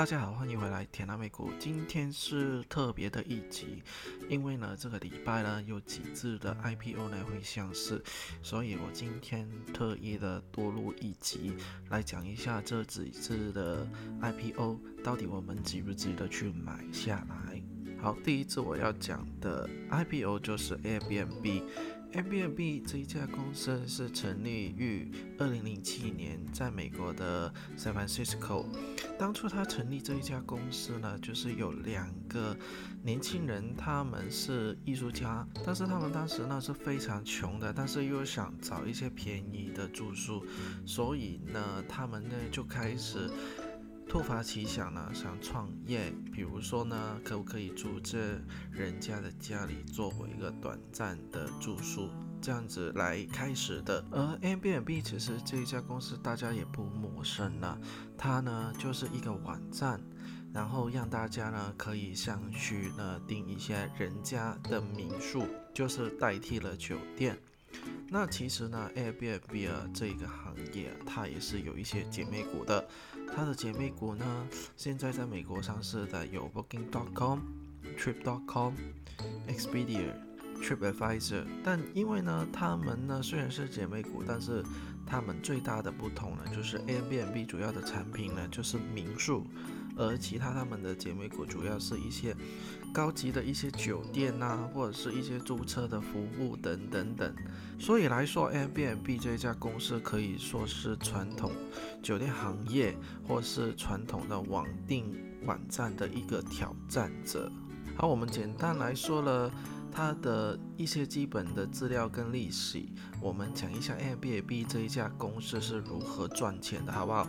大家好，欢迎回来田南美股。今天是特别的一集，因为呢，这个礼拜呢有几次的 IPO 呢会上市，所以我今天特意的多录一集来讲一下这几次的 IPO，到底我们值不值得去买下来。好，第一次我要讲的 IPO 就是 Airbnb。Airbnb 这一家公司是成立于二零零七年，在美国的 San Francisco。当初他成立这一家公司呢，就是有两个年轻人，他们是艺术家，但是他们当时呢是非常穷的，但是又想找一些便宜的住宿，所以呢，他们呢就开始。突发奇想呢，想创业，比如说呢，可不可以住这人家的家里，作为一个短暂的住宿，这样子来开始的。而 a b n b 其实这一家公司大家也不陌生了，它呢就是一个网站，然后让大家呢可以上去呢订一些人家的民宿，就是代替了酒店。那其实呢，Airbnb 啊这个行业，它也是有一些姐妹股的。它的姐妹股呢，现在在美国上市的有 Booking.com、Trip.com、Expedia、TripAdvisor。但因为呢，它们呢虽然是姐妹股，但是它们最大的不同呢，就是 Airbnb 主要的产品呢就是民宿。而其他他们的姐妹股主要是一些高级的一些酒店呐，或者是一些租车的服务等等等。所以来说，Airbnb 这家公司可以说是传统酒店行业或是传统的网订网站的一个挑战者。好，我们简单来说了它的一些基本的资料跟历史，我们讲一下 Airbnb 这一家公司是如何赚钱的，好不好？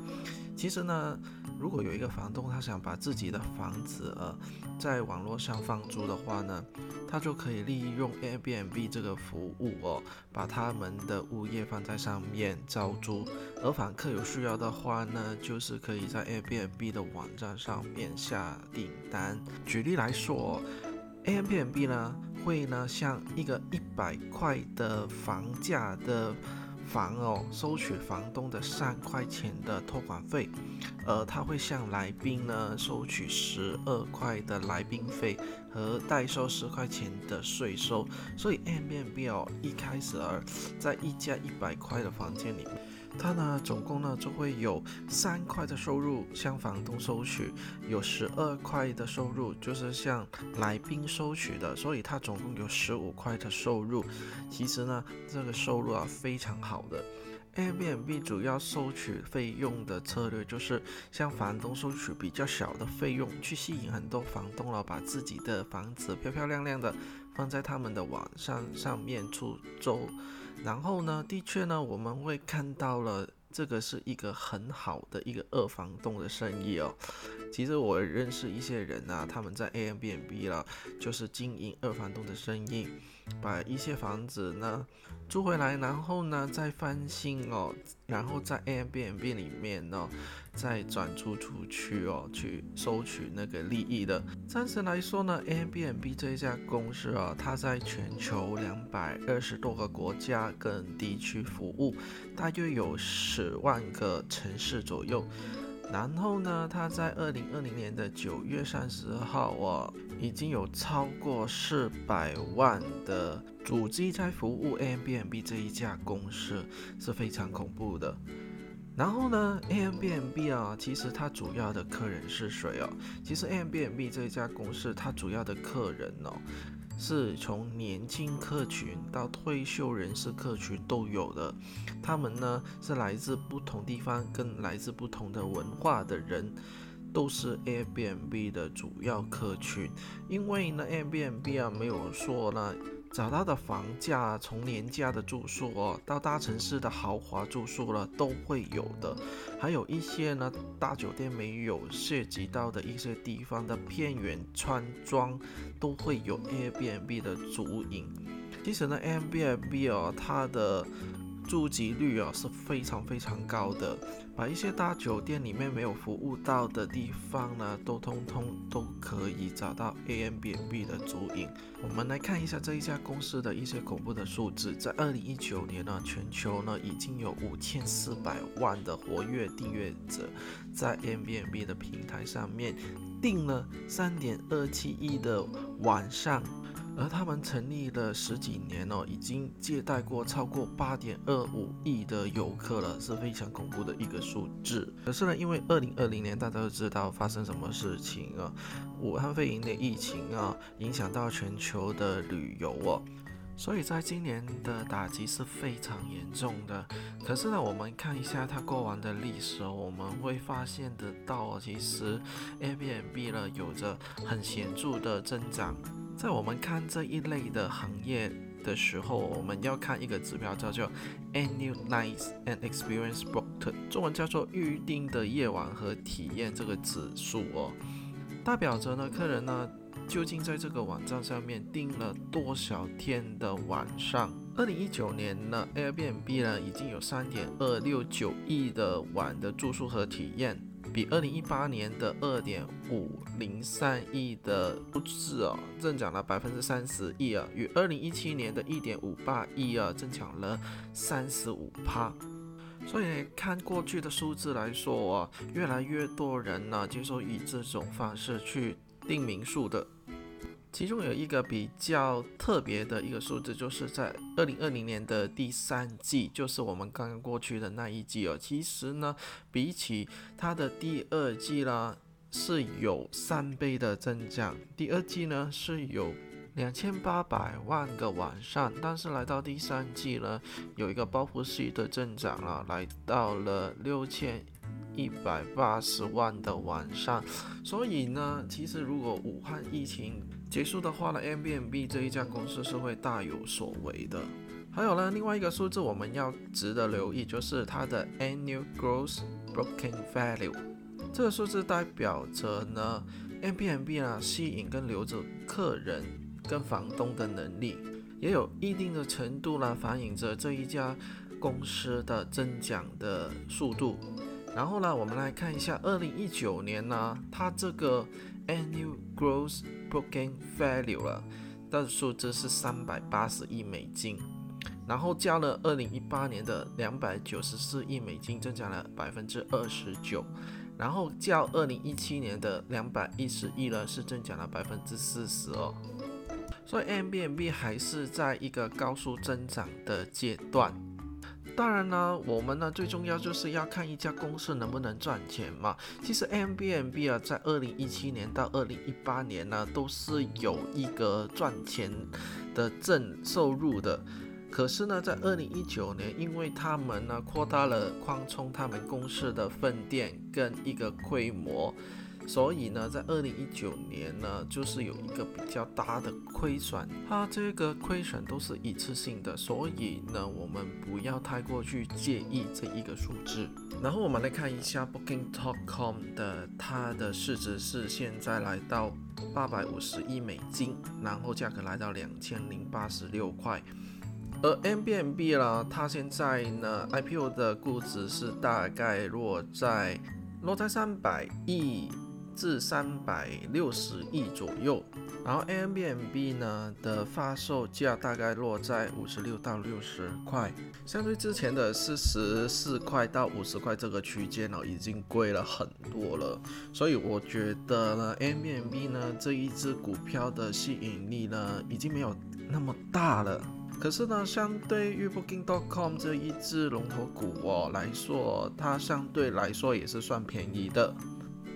其实呢。如果有一个房东，他想把自己的房子呃在网络上放租的话呢，他就可以利用 Airbnb 这个服务哦，把他们的物业放在上面招租，而访客有需要的话呢，就是可以在 Airbnb 的网站上面下订单。举例来说，Airbnb 呢会呢向一个一百块的房价的。房哦，收取房东的三块钱的托管费，呃，他会向来宾呢收取十二块的来宾费和代收十块钱的税收，所以 M B B 哦一开始啊，在一家一百块的房间里他。呢，总共呢就会有三块的收入向房东收取，有十二块的收入就是向来宾收取的，所以它总共有十五块的收入。其实呢，这个收入啊非常好的。Airbnb 主要收取费用的策略就是向房东收取比较小的费用，去吸引很多房东了，把自己的房子漂漂亮亮的放在他们的网上上面出租。然后呢，的确呢，我们会看到了。这个是一个很好的一个二房东的生意哦。其实我认识一些人啊，他们在 A M B N B 了，就是经营二房东的生意，把一些房子呢租回来，然后呢再翻新哦，然后在 A M B N B 里面呢再转租出去哦，去收取那个利益的。暂时来说呢，A M B N B 这家公司啊，它在全球两百二十多个国家跟地区服务，大约有十。万个城市左右，然后呢，它在二零二零年的九月三十号啊，已经有超过四百万的主机在服务 a m b n b 这一家公司，是非常恐怖的。然后呢 a m b n b 啊，其实它主要的客人是谁哦？其实 a m b n b 这一家公司，它主要的客人哦。是从年轻客群到退休人士客群都有的，他们呢是来自不同地方跟来自不同的文化的人，都是 Airbnb 的主要客群。因为呢，Airbnb 啊没有说呢。找到的房价，从廉价的住宿哦，到大城市的豪华住宿了，都会有的。还有一些呢，大酒店没有涉及到的一些地方的偏远村庄，都会有 Airbnb 的足影。其实呢，Airbnb 哦，它的住及率啊是非常非常高的，把一些大酒店里面没有服务到的地方呢，都通通都可以找到 A M B N B 的足影。我们来看一下这一家公司的一些恐怖的数字，在二零一九年呢，全球呢已经有五千四百万的活跃订阅者，在 A M B N B 的平台上面订了三点二七亿的晚上。而他们成立了十几年哦，已经接待过超过八点二五亿的游客了，是非常恐怖的一个数字。可是呢，因为二零二零年大家都知道发生什么事情啊，武汉肺炎的疫情啊，影响到全球的旅游哦。所以在今年的打击是非常严重的。可是呢，我们看一下它过往的历史，我们会发现得到，其实 Airbnb 呢有着很显著的增长。在我们看这一类的行业的时候，我们要看一个指标叫做 Annual Nights and Experience Booked，中文叫做预定的夜晚和体验这个指数哦，代表着呢客人呢究竟在这个网站上面订了多少天的晚上。二零一九年呢，Airbnb 呢已经有三点二六九亿的晚的住宿和体验。比二零一八年的二点五零三亿的数字哦，增长了百分之三十亿啊，与二零一七年的一点五八亿啊，增长了三十五趴。所以看过去的数字来说啊，越来越多人呢接受以这种方式去订民宿的。其中有一个比较特别的一个数字，就是在二零二零年的第三季，就是我们刚刚过去的那一季哦。其实呢，比起它的第二季啦，是有三倍的增长。第二季呢是有两千八百万个晚上，但是来到第三季呢，有一个报复式的增长了，来到了六千。一百八十万的晚上，所以呢，其实如果武汉疫情结束的话呢 nbnb 这一家公司是会大有所为的。还有呢，另外一个数字我们要值得留意，就是它的 Annual Gross Booking Value，这个数字代表着呢 nbnb 呢吸引跟留着客人跟房东的能力，也有一定的程度呢反映着这一家公司的增长的速度。然后呢，我们来看一下二零一九年呢，它这个 annual gross booking value 了的数字是三百八十亿美金，然后加了二零一八年的两百九十四亿美金，增长了百分之二十九，然后较二零一七年的两百一十亿呢，是增长了百分之四十哦，所以 M B N B 还是在一个高速增长的阶段。当然呢，我们呢最重要就是要看一家公司能不能赚钱嘛。其实 M b n b 啊，在二零一七年到二零一八年呢，都是有一个赚钱的正收入的。可是呢，在二零一九年，因为他们呢扩大了扩充他们公司的分店跟一个规模。所以呢，在二零一九年呢，就是有一个比较大的亏损，它这个亏损都是一次性的，所以呢，我们不要太过去介意这一个数字。然后我们来看一下 Booking.com 的，它的市值是现在来到八百五十亿美金，然后价格来到两千零八十六块。而 M B N B 啦，它现在呢 I P O 的估值是大概落在落在三百亿。至三百六十亿左右，然后 Airbnb 呢的发售价大概落在五十六到六十块，相对之前的四十四块到五十块这个区间哦，已经贵了很多了。所以我觉得呢，Airbnb 呢这一只股票的吸引力呢已经没有那么大了。可是呢，相对于 Booking.com 这一只龙头股哦来说，它相对来说也是算便宜的。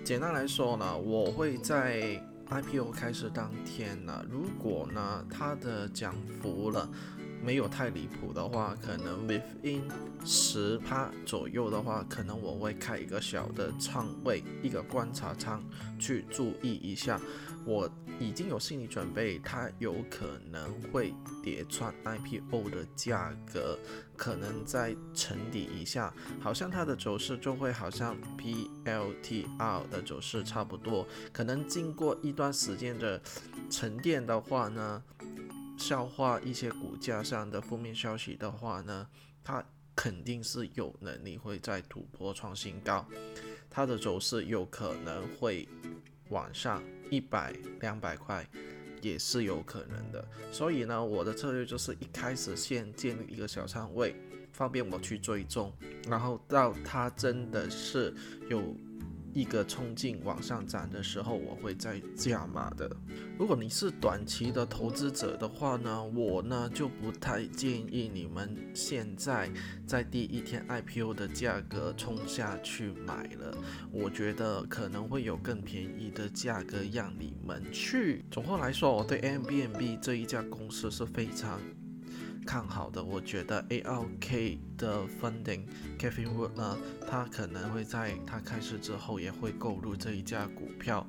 简单来说呢，我会在 IPO 开始当天呢，如果呢它的涨幅了没有太离谱的话，可能 within 十趴左右的话，可能我会开一个小的仓位，一个观察仓去注意一下。我已经有心理准备，它有可能会叠穿 IPO 的价格，可能在沉底一下，好像它的走势就会好像 PLTR 的走势差不多，可能经过一段时间的沉淀的话呢，消化一些股价上的负面消息的话呢，它肯定是有能力会再突破创新高，它的走势有可能会往上一百两百块。也是有可能的，所以呢，我的策略就是一开始先建立一个小仓位，方便我去追踪，然后到它真的是有。一个冲劲往上涨的时候，我会再加码的。如果你是短期的投资者的话呢，我呢就不太建议你们现在在第一天 IPO 的价格冲下去买了。我觉得可能会有更便宜的价格让你们去。总括来说，我对 a m b n b 这一家公司是非常。看好的，我觉得 ALK 的 funding Kevin Wood 呢，他可能会在他开始之后也会购入这一家股票，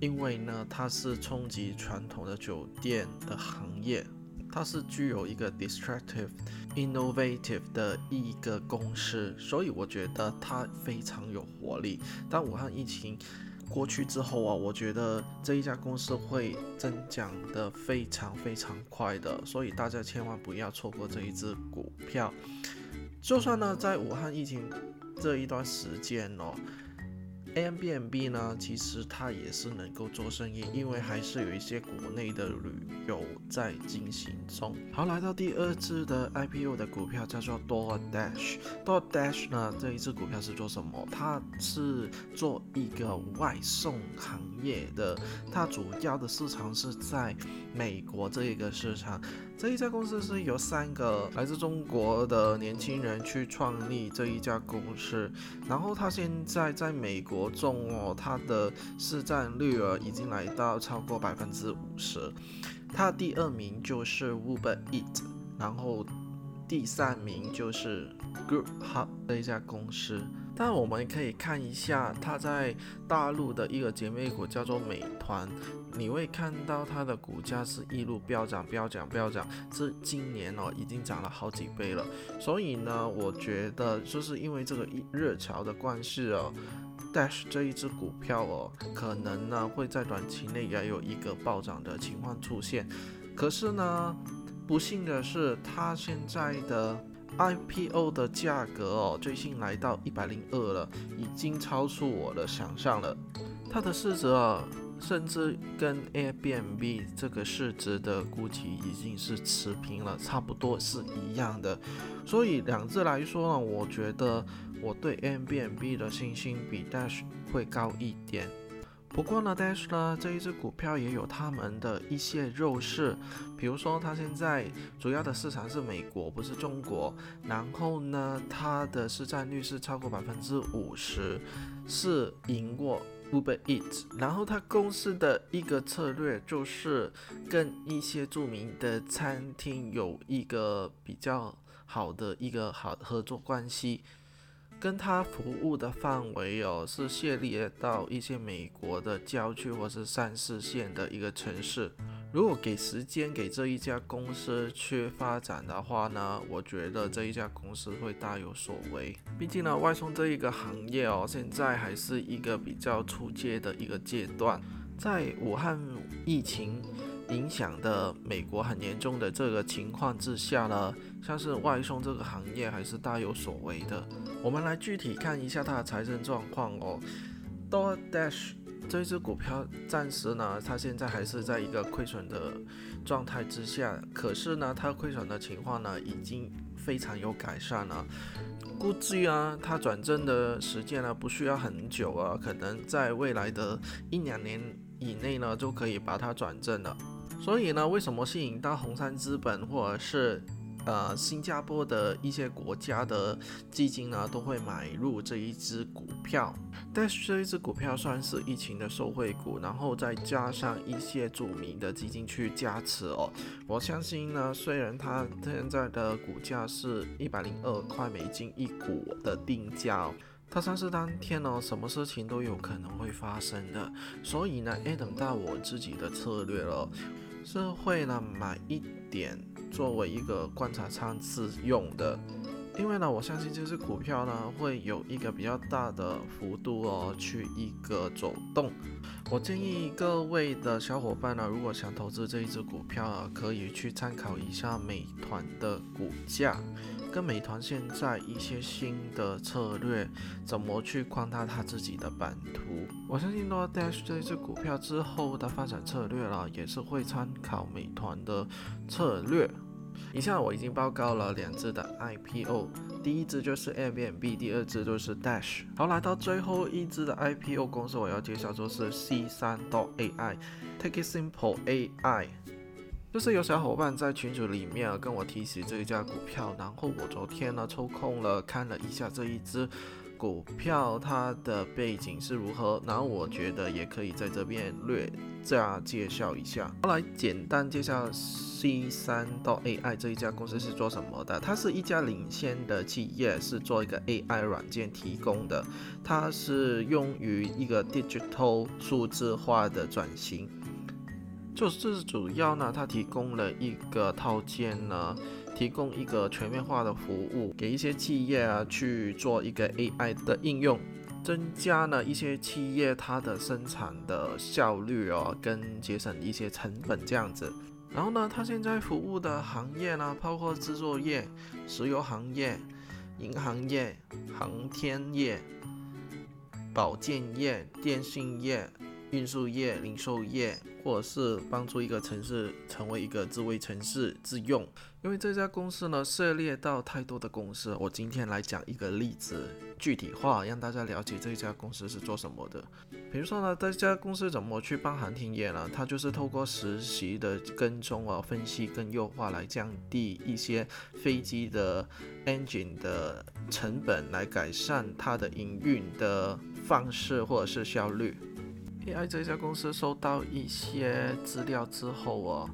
因为呢，它是冲击传统的酒店的行业，它是具有一个 destructive innovative 的一个公司，所以我觉得它非常有活力。当武汉疫情。过去之后啊，我觉得这一家公司会增长的非常非常快的，所以大家千万不要错过这一只股票。就算呢，在武汉疫情这一段时间哦。A m b n b 呢，其实它也是能够做生意，因为还是有一些国内的旅游在进行中。好，来到第二支的 IPO 的股票叫做 DoorDash。DoorDash 呢，这一支股票是做什么？它是做一个外送行业的，它主要的市场是在美国这一个市场。这一家公司是由三个来自中国的年轻人去创立这一家公司，然后他现在在美国中哦，他的市占率啊已经来到超过百分之五十，他第二名就是 Uber Eat，然后第三名就是 Group Hub 这一家公司。但我们可以看一下它在大陆的一个姐妹股叫做美团，你会看到它的股价是一路飙涨、飙涨、飙涨，这今年哦已经涨了好几倍了。所以呢，我觉得就是因为这个热潮的关系哦，Dash 这一只股票哦，可能呢会在短期内也有一个暴涨的情况出现。可是呢，不幸的是它现在的。IPO 的价格哦，最新来到一百零二了，已经超出我的想象了。它的市值啊，甚至跟 Airbnb 这个市值的估计已经是持平了，差不多是一样的。所以两只来说呢，我觉得我对 Airbnb 的信心比 Dash 会高一点。不过呢，Dash 呢这一只股票也有他们的一些弱势，比如说它现在主要的市场是美国，不是中国。然后呢，它的市占率是超过百分之五十，是赢过 Uber Eats。然后它公司的一个策略就是跟一些著名的餐厅有一个比较好的一个好合作关系。跟他服务的范围哦，是涉猎到一些美国的郊区或是三四线的一个城市。如果给时间给这一家公司去发展的话呢，我觉得这一家公司会大有所为。毕竟呢，外送这一个行业哦，现在还是一个比较初阶的一个阶段。在武汉疫情影响的美国很严重的这个情况之下呢，像是外送这个行业还是大有所为的。我们来具体看一下它的财政状况哦。DoorDash 这只股票暂时呢，它现在还是在一个亏损的状态之下。可是呢，它亏损的情况呢，已经非常有改善了。估计啊，它转正的时间呢，不需要很久啊，可能在未来的一两年以内呢，就可以把它转正了。所以呢，为什么吸引到红杉资本或者是？呃，新加坡的一些国家的基金呢，都会买入这一只股票。但是这一只股票算是疫情的受惠股，然后再加上一些著名的基金去加持哦。我相信呢，虽然它现在的股价是一百零二块美金一股的定价，它上市当天呢，什么事情都有可能会发生的。所以呢，哎，等到我自己的策略了，是会呢买一点。作为一个观察仓次用的，因为呢，我相信这只股票呢会有一个比较大的幅度哦，去一个走动。我建议各位的小伙伴呢，如果想投资这一只股票啊，可以去参考一下美团的股价。跟美团现在一些新的策略，怎么去扩大它自己的版图。我相信到 Dash 这一只股票之后的发展策略啦，也是会参考美团的策略。以下我已经报告了两只的 IPO，第一只就是 Airbnb，第二只就是 Dash。好，来到最后一只的 IPO 公司，我要介绍就是 C 三 AI，Take It Simple AI。就是有小伙伴在群组里面跟我提起这一家股票，然后我昨天呢抽空了看了一下这一只股票，它的背景是如何，然后我觉得也可以在这边略加介绍一下。后来简单介绍 C 三到 AI 这一家公司是做什么的？它是一家领先的企业，是做一个 AI 软件提供的，它是用于一个 digital 数字化的转型。就是主要呢，它提供了一个套件呢，提供一个全面化的服务给一些企业啊去做一个 AI 的应用，增加了一些企业它的生产的效率哦，跟节省一些成本这样子。然后呢，它现在服务的行业呢，包括制作业、石油行业、银行业、航天业、保健业、电信业。运输业、零售业，或者是帮助一个城市成为一个智慧城市自用。因为这家公司呢涉猎到太多的公司，我今天来讲一个例子，具体化让大家了解这家公司是做什么的。比如说呢，这家公司怎么去帮航天业呢？它就是透过实习的跟踪啊、分析跟优化来降低一些飞机的 engine 的成本，来改善它的营运的方式或者是效率。AI 这家公司收到一些资料之后哦，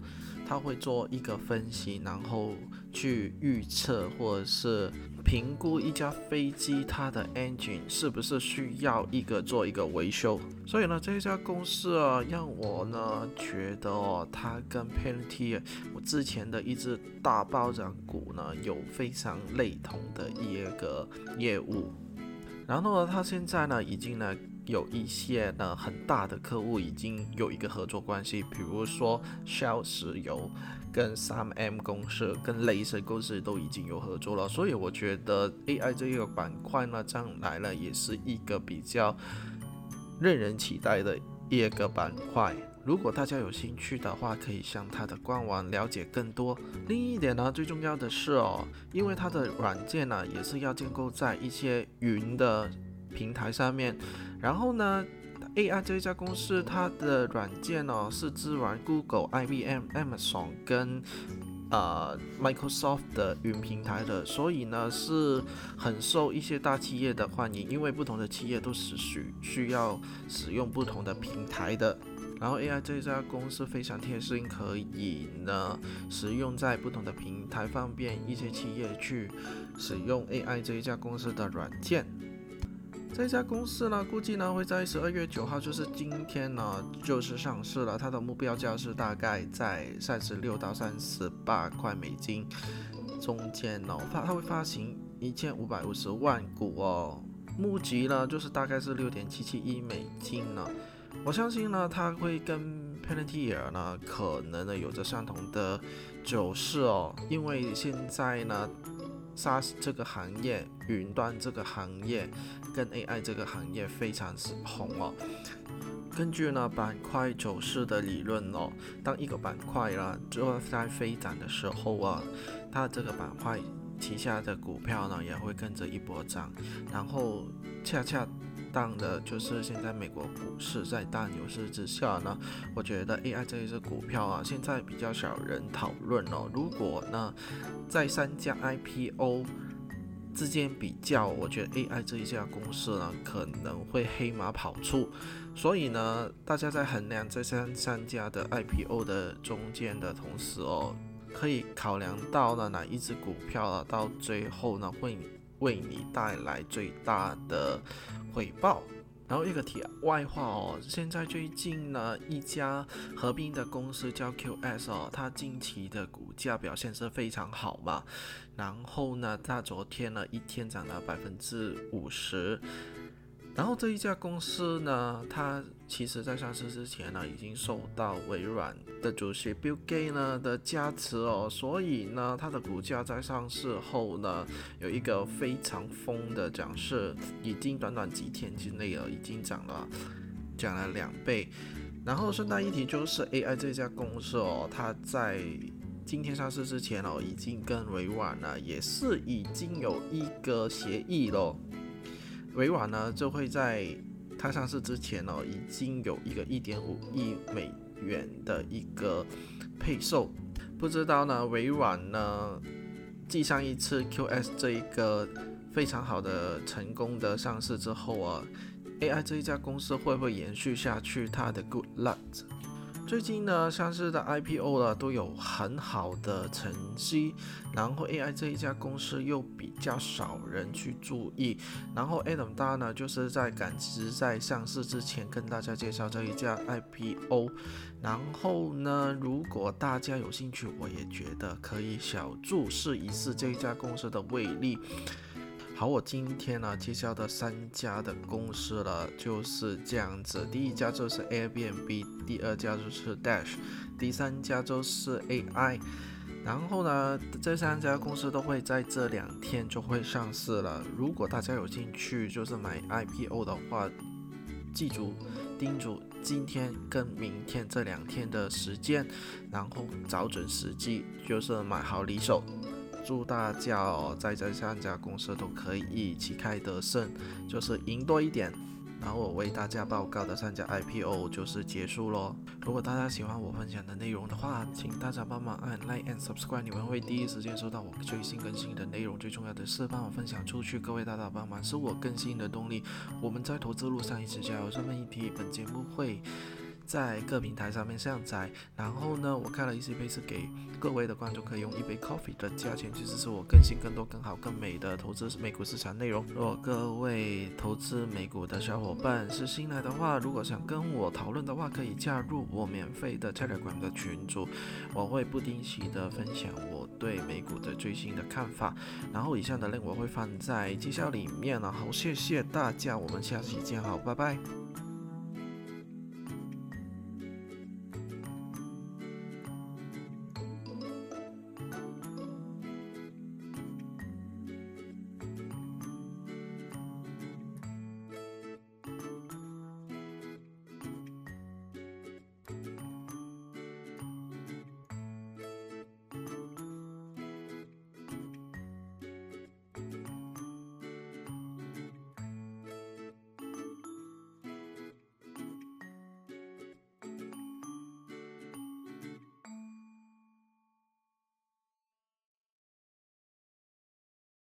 他会做一个分析，然后去预测或者是评估一架飞机它的 engine 是不是需要一个做一个维修。所以呢，这家公司啊，让我呢觉得哦，它跟 Palantir 我之前的一只大暴涨股呢有非常类同的一个业务。然后呢，它现在呢已经呢。有一些呢很大的客户已经有一个合作关系，比如说 Shell 石油跟 3M 公司跟雷神公司都已经有合作了，所以我觉得 AI 这个板块呢将来呢也是一个比较令人期待的一个板块。如果大家有兴趣的话，可以向它的官网了解更多。另一点呢，最重要的是哦，因为它的软件呢也是要建构在一些云的平台上面。然后呢，AI 这一家公司，它的软件呢是支援 Google、IBM、Amazon 跟呃 Microsoft 的云平台的，所以呢是很受一些大企业的欢迎，因为不同的企业都是需需要使用不同的平台的。然后 AI 这一家公司非常贴心，可以呢使用在不同的平台，方便一些企业去使用 AI 这一家公司的软件。这家公司呢，估计呢会在十二月九号，就是今天呢，就是上市了。它的目标价是大概在三十六到三十八块美金中间呢。发它会发行一千五百五十万股哦，募集呢就是大概是六点七七亿美金呢。我相信呢，它会跟 Palantir 呢可能呢有着相同的走势哦，因为现在呢。SaaS 这个行业，云端这个行业，跟 AI 这个行业非常红哦。根据呢板块走势的理论哦，当一个板块呢正在飞涨的时候啊，它这个板块旗下的股票呢也会跟着一波涨，然后恰恰。当的就是现在美国股市在大牛市之下呢，我觉得 AI 这一只股票啊，现在比较少人讨论哦。如果呢，在三家 IPO 之间比较，我觉得 AI 这一家公司呢可能会黑马跑出。所以呢，大家在衡量这三三家的 IPO 的中间的同时哦，可以考量到了哪一只股票啊，到最后呢会。为你带来最大的回报。然后一个题外话哦，现在最近呢，一家合并的公司叫 QS 哦，它近期的股价表现是非常好嘛。然后呢，它昨天呢一天涨了百分之五十。然后这一家公司呢，它其实在上市之前呢，已经受到微软的主席 Bill Gates 呢的加持哦，所以呢，它的股价在上市后呢，有一个非常疯的涨势，已经短短几天之内了，已经涨了涨了两倍。然后顺带一提，就是 AI 这家公司哦，它在今天上市之前哦，已经跟微软呢，也是已经有一个协议了。微软呢，就会在它上市之前哦，已经有一个一点五亿美元的一个配售。不知道呢，微软呢，继上一次 QS 这一个非常好的成功的上市之后啊，AI 这一家公司会不会延续下去它的 Good Luck？最近呢，上市的 IPO 呢都有很好的成绩，然后 AI 这一家公司又比较少人去注意，然后 Adam 大呢就是在赶时在上市之前跟大家介绍这一家 IPO，然后呢，如果大家有兴趣，我也觉得可以小注试一试这一家公司的威力。好，我今天呢介绍的三家的公司了，就是这样子。第一家就是 Airbnb，第二家就是 Dash，第三家就是 AI。然后呢，这三家公司都会在这两天就会上市了。如果大家有兴趣，就是买 IPO 的话，记住叮嘱今天跟明天这两天的时间，然后找准时机，就是买好离手。祝大家哦，在这三家公司都可以旗开得胜，就是赢多一点。然后我为大家报告的三家 IPO 就是结束咯。如果大家喜欢我分享的内容的话，请大家帮忙按 Like and Subscribe，你们会第一时间收到我最新更新的内容。最重要的是帮我分享出去，各位大大帮忙是我更新的动力。我们在投资路上一起加油。顺便一提，本节目会。在各平台上面下载，然后呢，我开了一些杯子给各位的观众，可以用一杯 coffee 的价钱去支持我更新更多、更好、更美的投资美股市场内容。如果各位投资美股的小伙伴是新来的话，如果想跟我讨论的话，可以加入我免费的 Telegram 的群组，我会不定期的分享我对美股的最新的看法。然后以上的内容我会放在介绍里面了。好，谢谢大家，我们下期见，好，拜拜。